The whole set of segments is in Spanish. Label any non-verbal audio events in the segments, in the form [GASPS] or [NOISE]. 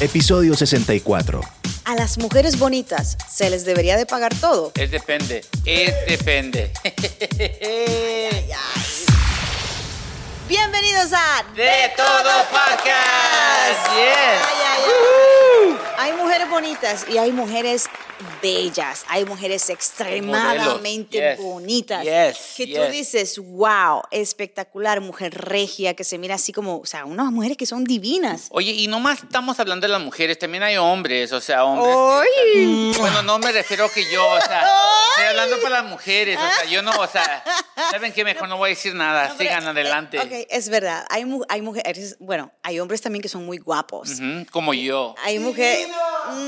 Episodio 64. A las mujeres bonitas se les debería de pagar todo. Es depende, es depende. Bienvenidos a De todo podcast. Yes. Ay, ay, ay. Hay mujeres bonitas y hay mujeres bellas, hay mujeres extremadamente. Yes. bonitas. Yes, Que tú dices, wow, espectacular, mujer regia, que se mira así como, o sea, unas mujeres que son divinas. Oye, y no más estamos hablando de las mujeres, también hay hombres, o sea, hombres. ¡Ay! Bueno, no me refiero que yo, o sea, estoy hablando para las mujeres, o sea, yo no, o sea, [LAUGHS] ¿saben qué? Mejor no voy a decir nada, No, pero, sigan adelante. eh, Ok, es verdad. Hay, hay mujeres, bueno, hay hombres también que son muy guapos. Como yo. Hay mujeres.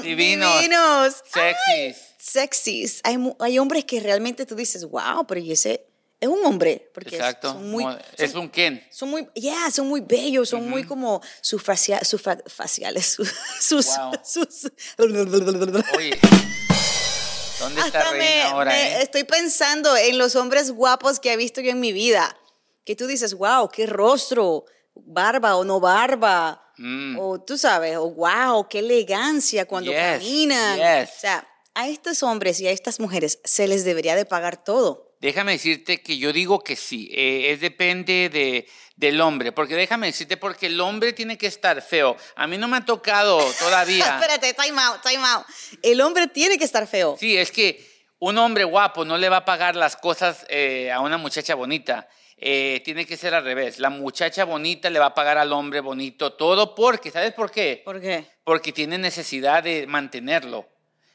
Divinos. Divinos. Sexys. Sexys. Hay, hay hombres que realmente tú dices, wow, pero y ese es un hombre. Porque Exacto. son muy. Mo- es un Ken. Son muy, yeah, son muy bellos, son muy como sus, facia- sus fa- faciales, [LAUGHS] sus, sus, Wow. sus- Oye. [LAUGHS] ¿Dónde está Hasta Reina me, ahora, me eh? estoy pensando en los hombres guapos que he visto yo en mi vida. Que tú dices, wow, qué rostro, barba o no barba. Mm. O tú sabes, o wow, qué elegancia cuando Yes, caminan. yes. O sea, a estos hombres y a estas mujeres se les debería de pagar todo. Déjame decirte que yo digo que sí, eh, es depende de, del hombre, porque déjame decirte, porque el hombre tiene que estar feo. A mí no me ha tocado todavía. [LAUGHS] Espérate, time out, time out. El hombre tiene que estar feo. Sí, es que un hombre guapo no le va a pagar las cosas eh, a una muchacha bonita. Eh, tiene que ser al revés. La muchacha bonita le va a pagar al hombre bonito todo porque, ¿sabes por qué? ¿Por qué? Porque tiene necesidad de mantenerlo.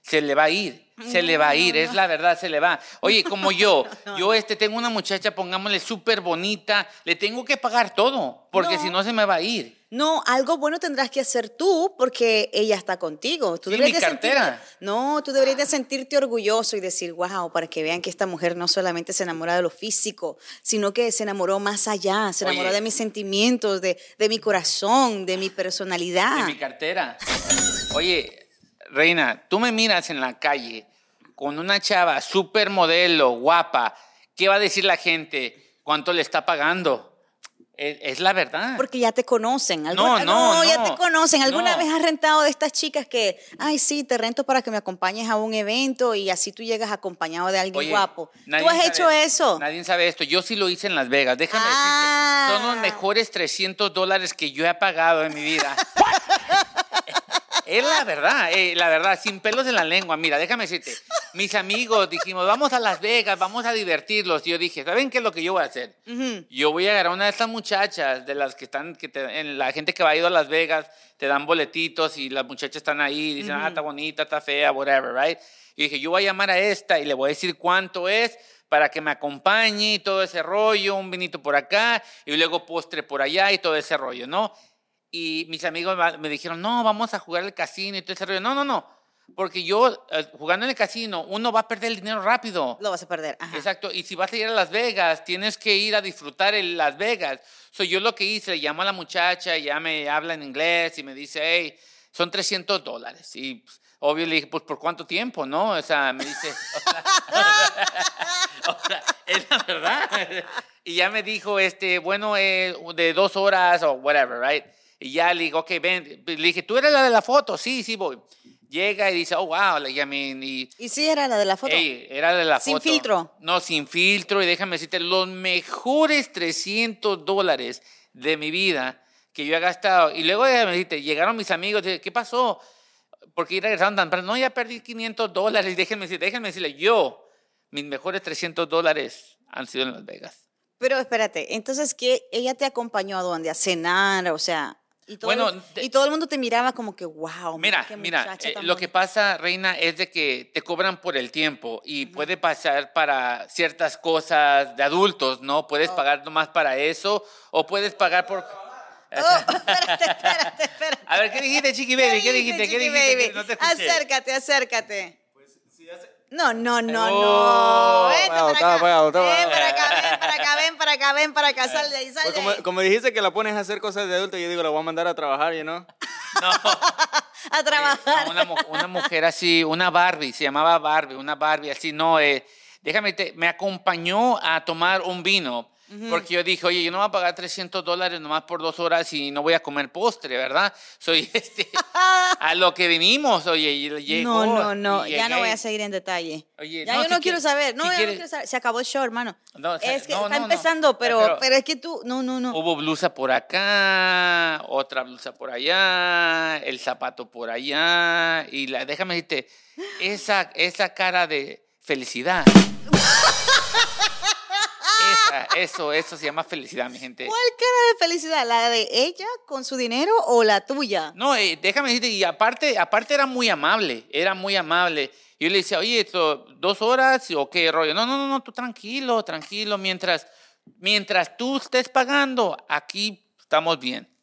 Se le va a ir, se le va a ir, es la verdad, se le va. Oye, como yo, [LAUGHS] yo este tengo una muchacha, pongámosle súper bonita, le tengo que pagar todo, porque No. si no se me va a ir. No, algo bueno tendrás que hacer tú porque ella está contigo. Tú Sí, deberías mi de sentirte- cartera. no, tú deberías de sentirte orgulloso y decir, wow, para que vean que esta mujer no solamente se enamora de lo físico, sino que se enamoró más allá, se Oye. enamoró de mis sentimientos, de, de mi corazón, de mi personalidad. En mi cartera. Oye, Reina, tú me miras en la calle con una chava súper modelo, guapa. ¿Qué va a decir la gente? ¿Cuánto le está pagando? Es, es la verdad. Porque ya te conocen. Alguna- No, no, ya no. te conocen. ¿Alguna No. vez has rentado de estas chicas que, ay, sí, te rento para que me acompañes a un evento y así tú llegas acompañado de alguien Oye, guapo? ¿Tú has sabe- hecho eso? Nadie sabe esto. Yo sí lo hice en Las Vegas. Déjame Ah. decirte, son los mejores 300 dólares que yo he pagado en mi vida. [LAUGHS] Es la verdad, eh, la verdad, sin pelos en la lengua. Mira, déjame decirte, mis amigos dijimos, vamos a Las Vegas, vamos a divertirlos. Y yo dije, ¿saben qué es lo que yo voy a hacer? Yo voy a agarrar una de estas muchachas, de las que están, que te- en la gente que va a ir a Las Vegas, te dan boletitos y las muchachas están ahí, dicen, ah, está bonita, está fea, whatever, right? Y dije, yo voy a llamar a esta y le voy a decir cuánto es para que me acompañe y todo ese rollo, un vinito por acá y luego postre por allá y todo ese rollo, ¿no? Y mis amigos me dijeron, no, vamos a jugar al casino y todo ese rollo. No, no, no, porque yo eh, jugando en el casino, uno va a perder el dinero rápido. Lo vas a perder. Ajá. Exacto, y si vas a ir a Las Vegas, tienes que ir a disfrutar en Las Vegas. So, yo lo que hice, le llamo a la muchacha, ya me habla en inglés y me dice, hey, son 300 dólares. Y pues, obvio le dije, pues, ¿por cuánto tiempo, no? O sea, me dice, o sea, [LAUGHS] o sea, es la verdad. [LAUGHS] Y ya me dijo, este, bueno, eh, de dos horas o whatever, right? Y ya le digo, ok, ven. Le dije, ¿tú eres la de la foto? Sí, sí, voy. Llega y dice, oh, wow, I mean, y ¿Y sí era la de la foto? Ey, era de la ¿Sin foto. filtro? No, sin filtro. Y déjame decirte, los mejores 300 dólares de mi vida que yo he gastado. Y luego déjame decirte, llegaron mis amigos, dije, ¿qué pasó? Porque regresaron tan. No, ya perdí 500 dólares. Déjenme decirle, déjenme decirle, yo, mis mejores 300 dólares han sido en Las Vegas. Pero espérate, entonces que ella te acompañó a dónde? A cenar, o sea, y todo, Bueno, el, te- y todo el mundo te miraba como que, wow, Mira, qué mira, eh, lo que bonita". pasa, Reina, es de que te cobran por el tiempo y puede pasar para ciertas cosas de adultos, ¿no? Puedes Oh. pagar nomás para eso o puedes pagar por... Oh, [LAUGHS] espérate, espérate, espérate. A ver, ¿qué dijiste, Chiqui Baby? ¿Qué dijiste? ¿Qué Chiqui dijiste? Baby? No te acércate, acércate. No, no, no, Oh, no. Para acá. Ven para acá, ven para acá, ven para acá. Sal de ahí, sal Pues de como, ahí. como dijiste que la pones a hacer cosas de adulto, yo digo, la voy a mandar a trabajar, you know? No, [LAUGHS] A trabajar. no, una mujer así, una Barbie, se llamaba Barbie, una Barbie así, no, eh, déjame, te- me acompañó a tomar un vino Porque yo dije, oye, yo no voy a pagar 300 dólares nomás por dos horas y no voy a comer postre, ¿verdad? Soy [LAUGHS] este, a lo que venimos, oye, y llegó. No, no, no, ya no voy a seguir en detalle. Oye, ya no, yo si no quiero saber, no, si ya no quiero saber. Se acabó el show, hermano. No, es que no, está empezando, pero, Pero- pero, es que tú, no, no, no. Hubo blusa por acá, otra blusa por allá, el zapato por allá. Y la, déjame decirte, esa, esa cara de felicidad. [LAUGHS] esa, eso, eso se llama felicidad, mi gente. ¿Cuál cara de felicidad? ¿La de ella con su dinero o la tuya? No, eh, déjame decirte, y aparte, aparte era muy amable, era muy amable. Yo le decía, oye, esto, dos horas o qué rollo. No, no, no, no, tú tranquilo, tranquilo, mientras, mientras tú estés pagando, aquí estamos bien.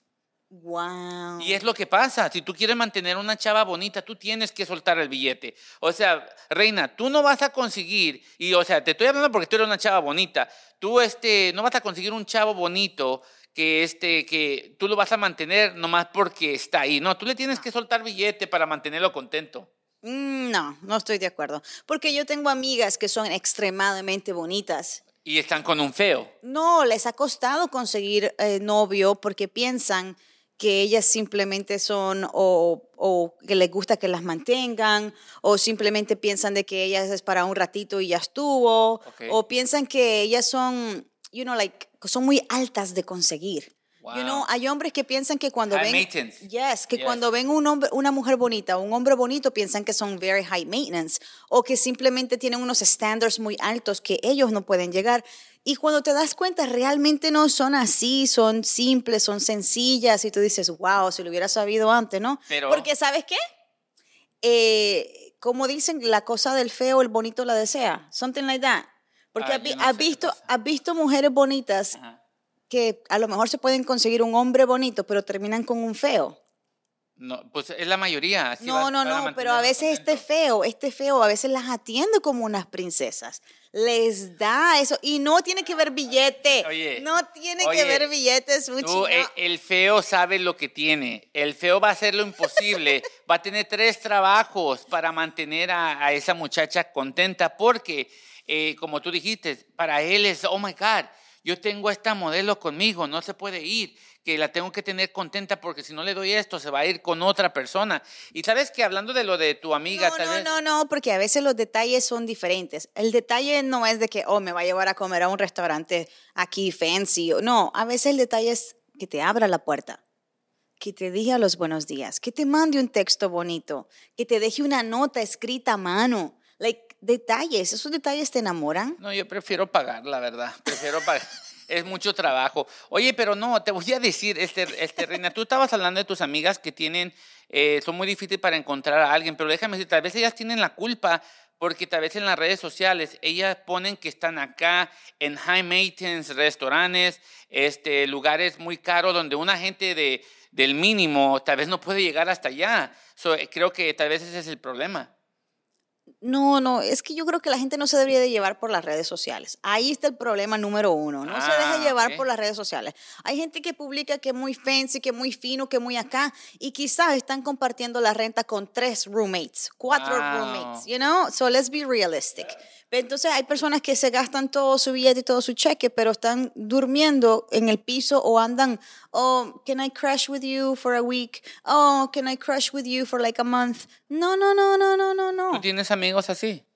Wow. Y es lo que pasa. Si tú quieres mantener una chava bonita, tú tienes que soltar el billete. O sea, reina, tú no vas a conseguir, y o sea, te estoy hablando porque tú eres una chava bonita. Tú este, no vas a conseguir un chavo bonito que este, que tú lo vas a mantener nomás porque está ahí. No, tú le tienes que soltar billete para mantenerlo contento. Mm, No, no estoy de acuerdo. Porque yo tengo amigas que son extremadamente bonitas. Y están con un feo. No, les ha costado conseguir eh, novio porque piensan que ellas simplemente son o, o que les gusta que las mantengan o simplemente piensan de que ellas es para un ratito y ya estuvo Ok. o piensan que ellas son, you know, like, son muy altas de conseguir. You Wow. know, hay hombres que piensan que cuando High ven, yes, que Yes. cuando ven un hombre, una mujer bonita un hombre bonito piensan que son very high maintenance o que simplemente tienen unos estándares muy altos que ellos no pueden llegar. Y cuando te das cuenta, realmente no son así, son simples, son sencillas y tú dices, wow, si lo hubiera sabido antes, ¿no? Pero- Porque ¿sabes qué? Eh, como dicen, la cosa del feo, el bonito la desea. Something like that. Porque Ah, has, no has visto, has visto mujeres bonitas Ajá. que a lo mejor se pueden conseguir un hombre bonito, pero terminan con un feo. No, pues es la mayoría. así no, va- no, no, pero a veces este feo, este feo, a veces las atiende como unas princesas. Les da eso. Y no tiene que ver billete. Oye, no tiene oye, que ver billetes, Fuchi, Tú, no. eh, el feo sabe lo que tiene. El feo va a hacer lo imposible. [LAUGHS] va a tener tres trabajos para mantener a, a esa muchacha contenta porque, eh, como tú dijiste, para él es, oh my God, yo tengo a esta modelo conmigo, no se puede ir, que la tengo que tener contenta porque si no le doy esto se va a ir con otra persona. Y sabes que hablando de lo de tu amiga, No, tal no, vez... no, no, porque a veces los detalles son diferentes. El detalle no es de que, oh, me va a llevar a comer a un restaurante aquí fancy. No, a veces el detalle es que te abra la puerta, que te diga los buenos días, que te mande un texto bonito, que te deje una nota escrita a mano. Like, detalles, esos detalles te enamoran. No, yo prefiero pagar, la verdad. Prefiero pagar. [LAUGHS] Es mucho trabajo. Oye, pero no, te voy a decir, este, este, Reina, tú estabas hablando de tus amigas que tienen, eh, son muy difíciles para encontrar a alguien, pero déjame decir, tal vez ellas tienen la culpa porque tal vez en las redes sociales ellas ponen que están acá en high maintenance restaurantes, este, lugares muy caros donde una gente de, del mínimo tal vez no puede llegar hasta allá. So, eh, creo que tal vez ese es el problema. No, no, es que yo creo que la gente no se debería de llevar por las redes sociales. Ahí está el problema número uno. No se Ah, deje llevar por las redes sociales. Hay gente que publica que es muy fancy, que es muy fino, que es muy acá, y quizás están compartiendo la renta con tres roommates, cuatro Wow. roommates, you know? So let's be realistic. Entonces hay personas que se gastan todo su billete y todo su cheque, pero están durmiendo en el piso o andan, oh, can I crash with you for a week? Oh, can I crash with you for like a month? No, no, no, no, no, no, no. ¿Tú tienes amigos así?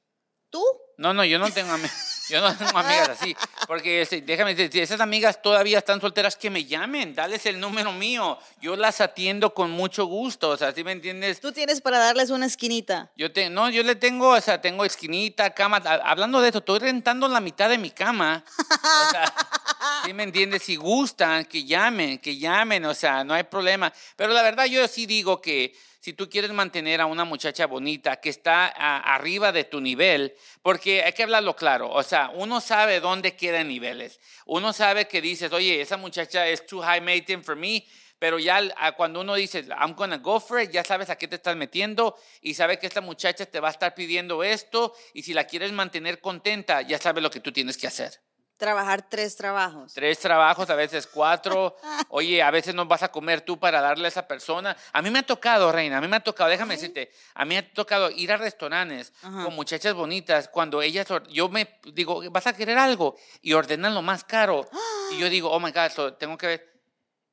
¿Tú? No, no, yo no tengo, [LAUGHS] yo no tengo amigas así. Porque este, déjame decir, si esas amigas todavía están solteras, que me llamen, dales el número mío. Yo las atiendo con mucho gusto. O sea, ¿sí me entiendes? Tú tienes para darles una esquinita. Yo te, no, yo le tengo, o sea, tengo esquinita, cama. Hablando de esto, estoy rentando la mitad de mi cama. O sea, [LAUGHS] ¿sí me entiendes? Si gustan, que llamen, que llamen, o sea, no hay problema. Pero la verdad, yo sí digo que si tú quieres mantener a una muchacha bonita que está arriba de tu nivel, porque hay que hablarlo claro, o sea, uno sabe dónde quedan niveles. Uno sabe que dices, oye, esa muchacha es too high maintenance for me. Pero ya cuando uno dice, I'm gonna go for it, ya sabes a qué te estás metiendo y sabe que esta muchacha te va a estar pidiendo esto y si la quieres mantener contenta, ya sabes lo que tú tienes que hacer. Trabajar tres trabajos. Tres trabajos, a veces cuatro. [LAUGHS] Oye, a veces no vas a comer tú para darle a esa persona. A mí me ha tocado, Reina, a mí me ha tocado, déjame decirte, a mí me ha tocado ir a restaurantes Ajá. con muchachas bonitas cuando ellas, yo me digo, ¿vas a querer algo? Y ordenan lo más caro. [GASPS] Y yo digo, oh my God, so tengo que ver.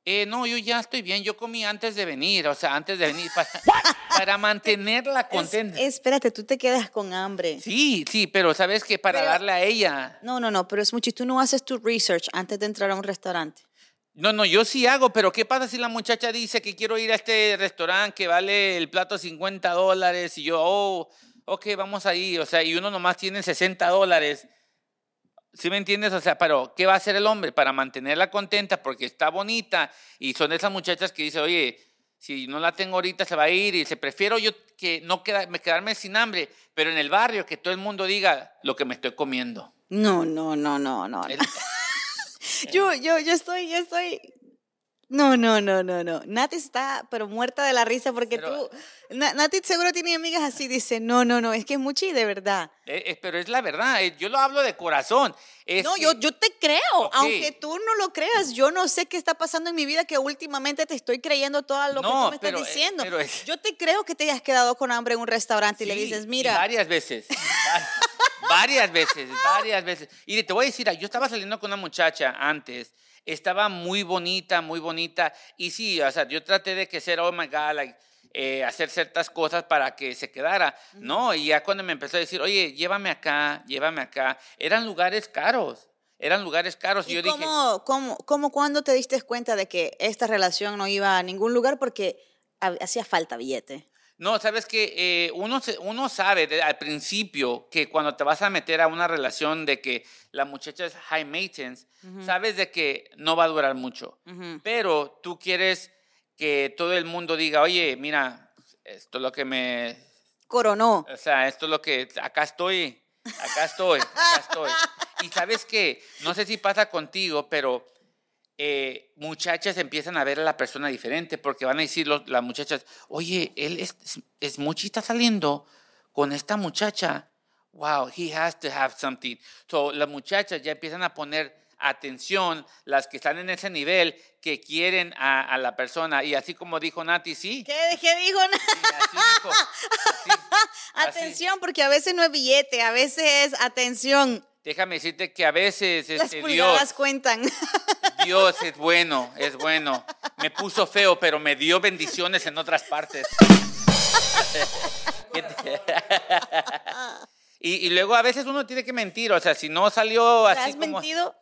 Eh, no, yo ya estoy bien, yo comí antes de venir, o sea, antes de venir, para, [LAUGHS] para mantenerla Es- contenta. espérate, tú te quedas con hambre. Sí, sí, pero sabes que para Pero- darle a ella. No, no, no, pero es mucho. Tú no haces tu research antes de entrar a un restaurante. No, no, yo sí hago, pero ¿qué pasa si la muchacha dice que quiero ir a este restaurante que vale el plato 50 dólares y yo, oh, ok, vamos ahí, o sea, y uno nomás tiene 60 dólares? ¿Sí me entiendes? O sea, pero ¿qué va a hacer el hombre para mantenerla contenta porque está bonita y son esas muchachas que dicen, oye, si no la tengo ahorita se va a ir y se prefiero yo que no queda- me quedarme sin hambre, pero en el barrio que todo el mundo diga lo que me estoy comiendo. No, no, no, no, no. El- [LAUGHS] Yo, yo, yo estoy, yo estoy. No, no, no, no, no. Nati está, pero muerta de la risa porque Pero- tú. Na- Nati seguro tiene amigas así. Dice, no, no, no, es que es mucho y de verdad. Eh, eh, pero es la verdad, eh, yo lo hablo de corazón. Es No, que- yo, yo te creo, Ok. aunque tú no lo creas. Yo no sé qué está pasando en mi vida que últimamente te estoy creyendo todo lo que No, tú me estás pero, eh, diciendo. pero es- Yo te creo que te hayas quedado con hambre en un restaurante y le Sí, dices, y mira, varias veces. va- [LAUGHS] varias veces, varias veces. Y te voy a decir, yo estaba saliendo con una muchacha antes. Estaba muy bonita, muy bonita. Y sí, o sea, yo traté de que ser, oh my God, like, eh, hacer ciertas cosas para que se quedara. No, y ya cuando me empezó a decir, oye, llévame acá, llévame acá. Eran lugares caros. Eran lugares caros. Y, ¿y yo dije, cómo, cómo, cómo cuándo te diste cuenta de que esta relación no iba a ningún lugar porque ha- hacía falta billete? No, sabes que uno, se- uno sabe de- al principio que cuando te vas a meter a una relación de que la muchacha es high maintenance, sabes de que no va a durar mucho. Pero tú quieres que todo el mundo diga, oye, mira, esto es lo que me, Coronó. o sea, esto es lo que, acá estoy, acá estoy, acá estoy. [LAUGHS] Y sabes que, no sé si pasa contigo, pero eh, muchachas empiezan a ver a la persona diferente porque van a decir los- las muchachas, oye, él es, es Mochi está saliendo con esta muchacha. Wow, he has to have something. So, las muchachas ya empiezan a poner atención, las que están en ese nivel, que quieren a, a la persona. Y así como dijo Nati, sí. ¿Qué, qué dijo? sí, así dijo, así, [LAUGHS] así. Atención, porque a veces no es billete, a veces es atención. Déjame decirte que a veces Las este, pulgadas Dios, cuentan. [LAUGHS] Dios es bueno, es bueno. Me puso feo, pero me dio bendiciones en otras partes. ¿Qué [LAUGHS] te- y, y luego a veces uno tiene que mentir, o sea, si no salió ¿Te así has como... mentido?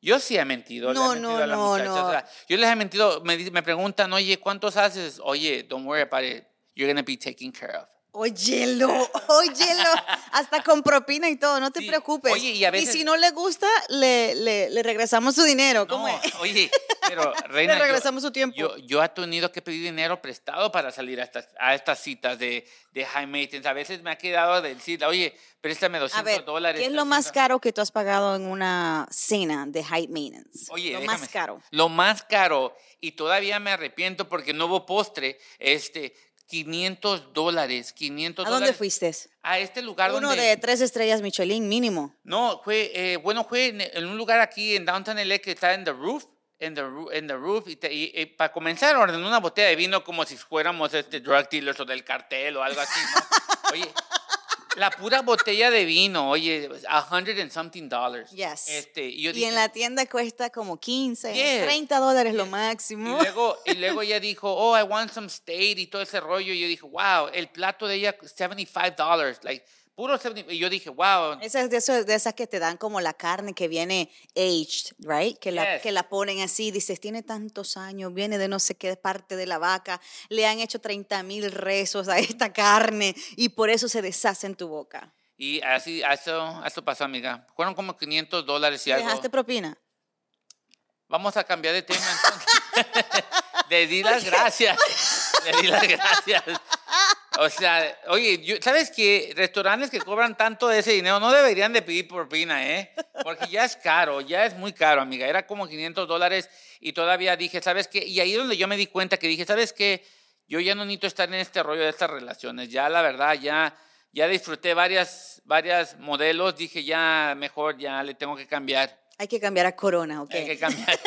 Yo sí he mentido. le he No, mentido no, a la no, muchacha, no. o sea, yo les he mentido, me, me preguntan, oye, ¿cuántos haces? Oye, don't worry about it. You're to be taken care of. Óyelo, óyelo. Hasta con propina y todo, no te Sí. preocupes. Oye, y a veces- si no le gusta, le, le, le regresamos su dinero. ¿Cómo No, es? oye, pero [LAUGHS] Reina, yo- regresamos su tiempo. Yo, yo he tenido que pedir dinero prestado para salir a estas, a estas citas de, de high maintenance. A veces me ha quedado de decir, oye, préstame 200 A ver, dólares. ¿qué es lo más 300". caro que tú has pagado en una cena de high maintenance? Oye, lo déjame- más caro. Lo más caro, y todavía me arrepiento porque no hubo postre, este, 500 dólares, 500 ¿A dólares. dónde fuiste? A este lugar Uno donde... de tres estrellas Michelin mínimo. No, fue, eh, bueno, fue en, en un lugar aquí en Downtown LA que está en The Roof, en The, en the Roof, y, te- y- y para comenzar ordené una botella de vino como si fuéramos este drug dealers o del cartel o algo así, ¿no? [LAUGHS] Oye, la pura botella de vino, oye, a hundred and something dollars. Yes. Este, y yo Y en la tienda cuesta como 15, Yes. 30 dólares lo y máximo. luego, y luego ella dijo, oh, I want some steak y todo ese rollo. Y yo dije, wow, el plato de ella, 75 dollars, like, puro 70. Y yo dije, wow, Esa es de, eso, de esas que te dan como la carne que viene aged, right? Que la, Yes. que la ponen así, dices, tiene tantos años, viene de no sé qué parte de la vaca, le han hecho 30 mil rezos a esta carne y por eso se deshace en tu boca. Y así, eso, eso pasó, amiga. Fueron como 500 dólares y ¿Le algo. dejaste propina? Vamos a cambiar de tema entonces. [LAUGHS] Le di las gracias. Le di las gracias. O sea, oye, yo- ¿sabes qué? Restaurantes que cobran tanto de ese dinero no deberían de pedir propina, ¿eh? Porque ya es caro, ya es muy caro, amiga. Era como 500 dólares y todavía dije, ¿sabes qué? Y ahí es donde yo me di cuenta que dije, ¿sabes qué? Yo ya no necesito estar en este rollo de estas relaciones. Ya, la verdad, ya, ya disfruté varias, varias modelos. Dije, ya mejor, ya le tengo que cambiar. Hay que cambiar a Corona, ¿ok? Hay que cambiar.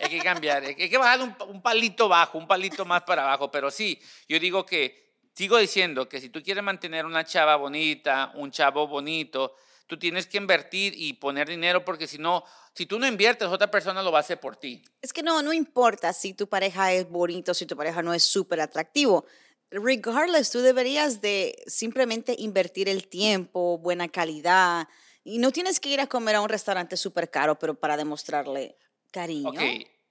hay que cambiar. Hay que bajar un, un palito bajo, un palito más para abajo. Pero sí, yo digo que, sigo diciendo que si tú quieres mantener una chava bonita, un chavo bonito, tú tienes que invertir y poner dinero porque si no, si tú no inviertes, otra persona lo va a hacer por ti. Es que no, no importa si tu pareja es bonito, si tu pareja no es súper atractivo. Regardless, tú deberías de simplemente invertir el tiempo, buena calidad. Y no tienes que ir a comer a un restaurante súper caro, pero para demostrarle cariño. Ok,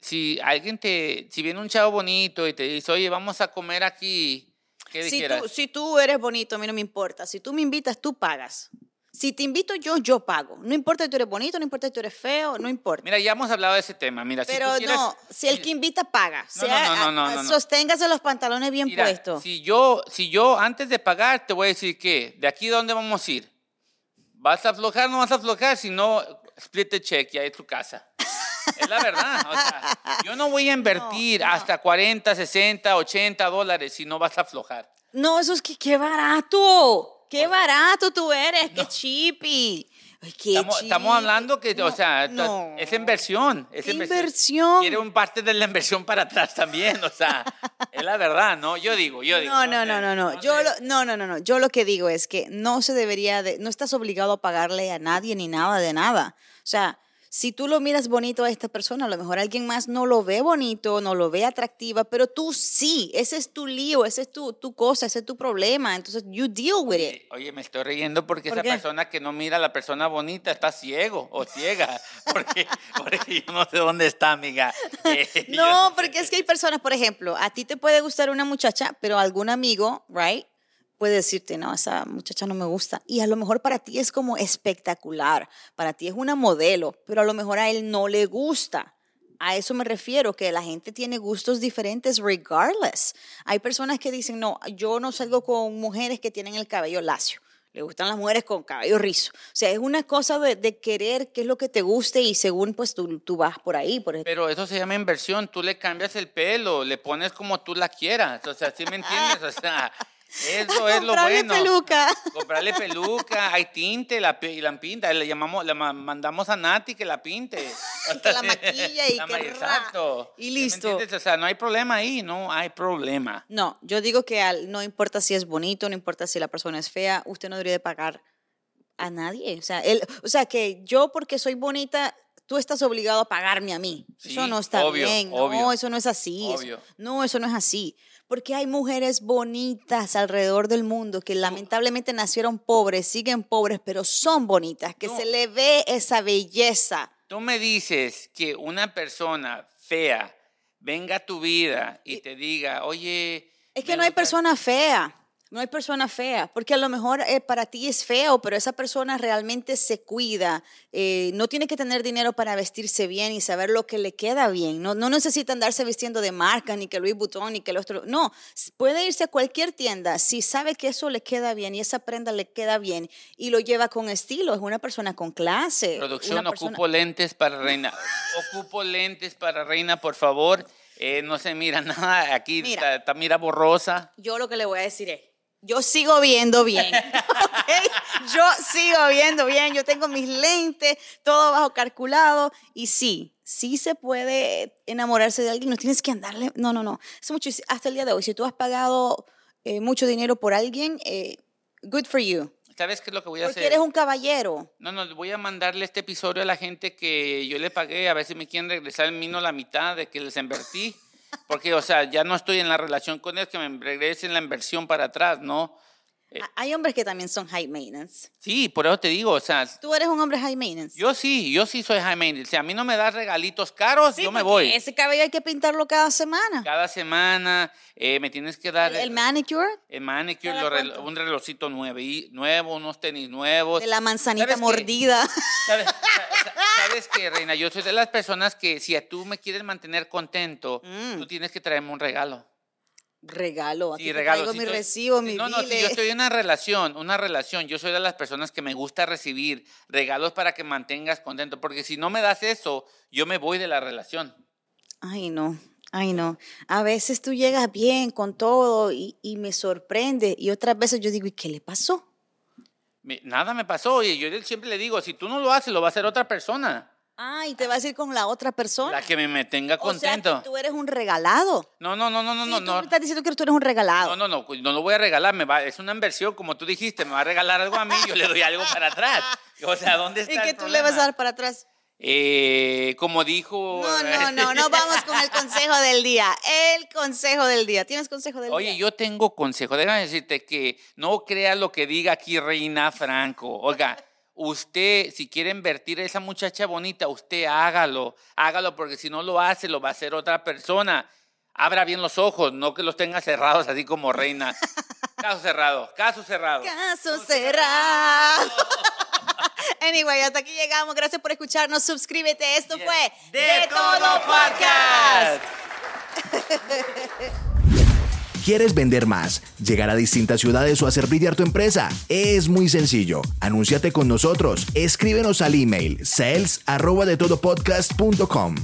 si alguien te, si viene un chavo bonito y te dice, oye, vamos a comer aquí, ¿qué Si tú, si tú eres bonito, a mí no me importa. Si tú me invitas, tú pagas. Si te invito yo, yo pago. No importa si tú eres bonito, no importa si tú eres feo, no importa. Mira, ya hemos hablado de ese tema. Mira, si Pero tú quieres- no, si el que invita paga. No, sea, no, no, no. Sosténgase los pantalones bien Mira, puestos. Si yo, si yo antes de pagar te voy a decir que de aquí dónde vamos a ir. ¿Vas a aflojar? No vas a aflojar, si no, split the check, ya es tu casa. Es la verdad. O sea, yo no voy a [LAUGHS] invertir No, no. hasta 40, 60, 80 dólares si no vas a aflojar. No, eso es que qué barato. Qué barato tú eres, qué chippy. Estamos, estamos hablando que, o No, sea, no. es inversión. Es ¿Qué inversión. inversión? Quiere un parte de la inversión para atrás también, o sea, es la verdad, ¿no? Yo digo, yo digo. No, no, no, no, no. Yo lo, no, no, no, no. Yo lo que digo es que no se debería de, no estás obligado a pagarle a nadie ni nada de nada. O sea, si tú lo miras bonito a esta persona, a lo mejor alguien más no lo ve bonito, no lo ve atractiva, pero tú sí. Ese es tu lío, ese es tu, tu cosa, ese es tu problema. Entonces, you deal with it. Oye, me estoy riendo porque ¿Por esa qué? persona que no mira a la persona bonita está ciego o ciega. [LAUGHS] Porque, porque yo no sé dónde está, amiga. [LAUGHS] Eh, No, porque es que hay personas, por ejemplo, a ti te puede gustar una muchacha, pero algún amigo, right, puede decirte, no, esa muchacha no me gusta. Y a lo mejor para ti es como espectacular, para ti es una modelo, pero a lo mejor a él no le gusta. A eso me refiero, que la gente tiene gustos diferentes regardless. Hay personas que dicen, no, yo no salgo con mujeres que tienen el cabello lacio. Le gustan las mujeres con cabello rizo. O sea, es una cosa de, de querer qué es lo que te guste y según pues tú, tú vas por ahí. Por ejemplo. Pero eso se llama inversión. Tú le cambias el pelo, le pones como tú la quieras. O sea, ¿sí me entiendes? O sea, eso es lo Comprarle bueno. peluca. [LAUGHS] Comprarle peluca, hay tinte la, y la pinta. Le llamamos, le ma- mandamos a Nati que la pinte. [LAUGHS] que la maquilla y La que Exacto. y ¿Sí me listo. O sea, no hay problema ahí, no hay problema. No, yo digo que al- no importa si es bonito, no importa si la persona es fea, usted no debería de pagar a nadie. O sea, él, o sea, que yo porque soy bonita, tú estás obligado a pagarme a mí. eso Sí, no está obvio, bien. obvio. No, eso no es así. eso- Obvio. no, eso no es así. Porque hay mujeres bonitas alrededor del mundo que lamentablemente nacieron pobres, siguen pobres, pero son bonitas, que No. se le ve esa belleza. Tú me dices que una persona fea venga a tu vida y te diga, oye... Es que no hay persona fea. No hay persona fea, porque a lo mejor eh, para ti es feo, pero esa persona realmente se cuida. eh, no tiene que tener dinero para vestirse bien y saber lo que le queda bien. No, no necesita andarse vistiendo de marca, ni que Louis Vuitton, ni que el otro. No, puede irse a cualquier tienda si sabe que eso le queda bien y esa prenda le queda bien y lo lleva con estilo. Es una persona con clase. Producción, una persona- ocupo lentes para Reina. [LAUGHS] Ocupo lentes para Reina, por favor. Eh, no se mira [LAUGHS] nada. Aquí Mira. está, está mira borrosa. Yo lo que le voy a decir es, yo sigo viendo bien, [LAUGHS] ¿ok? Yo sigo viendo bien, yo tengo mis lentes, todo bajo calculado y sí, sí se puede enamorarse de alguien, no tienes que andarle, no, no, no, es mucho, hasta el día de hoy, si tú has pagado eh, mucho dinero por alguien, eh, good for you, ¿Sabes qué es lo que voy a porque hacer? eres un caballero. No, no, voy a mandarle este episodio a la gente que yo le pagué, a ver si me quieren regresar el mino la mitad de que les invertí. Porque, o sea, ya no estoy en la relación con ellos, que me regresen la inversión para atrás, ¿no? Ha- Hay hombres que también son high maintenance. Sí, por eso te digo, o sea, Tú eres un hombre high maintenance. yo sí, yo sí soy high maintenance. Si a mí no me das regalitos caros, Sí, yo me voy. Ese cabello hay que pintarlo cada semana. Cada semana eh, me tienes que dar El, el manicure el manicure, un relojito nuevo, nuevo, unos tenis nuevos. de la manzanita ¿Sabes mordida. ¿Sabes, sa- [LAUGHS] sa- ¿Sabes qué, Reina? Yo soy de las personas que si a tú me quieres mantener contento, Mm. tú tienes que traerme un regalo. Regalo. Aquí Sí, regalo. Si mi estoy- recibo, mi No, no, si yo estoy en una relación, una relación, yo soy de las personas que me gusta recibir regalos para que mantengas contento, porque si no me das eso, yo me voy de la relación. Ay, no. Ay, no. A veces tú llegas bien con todo y, y me sorprende. Y otras veces yo digo, ¿y qué le pasó? Me- nada me pasó, y yo siempre le digo, si tú no lo haces, lo va a hacer otra persona. Ah, y te vas a ir con la otra persona. La que me, me tenga O sea, contento. que tú eres un regalado. No, no, no, no, no, Sí, no. tú no. estás diciendo que tú eres un regalado. No, no, no, no lo voy a regalar, me va, es una inversión, como tú dijiste, me va a regalar algo a mí, yo le doy algo para atrás. [LAUGHS] O sea, ¿dónde está y el que tú le vas a dar para atrás. Eh, como dijo... No, no, no, no vamos con el consejo del día. El consejo del día. ¿Tienes consejo del Oye, día? yo tengo consejo. Déjame decirte que no creas lo que diga aquí Reina Franco. Oiga, usted, si quiere invertir a esa muchacha bonita, usted hágalo. Hágalo porque si no lo hace, lo va a hacer otra persona. Abra bien los ojos, no que los tenga cerrados así como Reina. [LAUGHS] Caso cerrado, caso cerrado. Caso cerrado. [LAUGHS] Anyway, hasta aquí llegamos. Gracias por escucharnos. Suscríbete. Esto fue De Todo Podcast. [LAUGHS] ¿Quieres vender más, llegar a distintas ciudades o hacer brillar tu empresa? Es muy sencillo. Anúnciate con nosotros. Escríbenos al email sales arroba de todopodcast.com.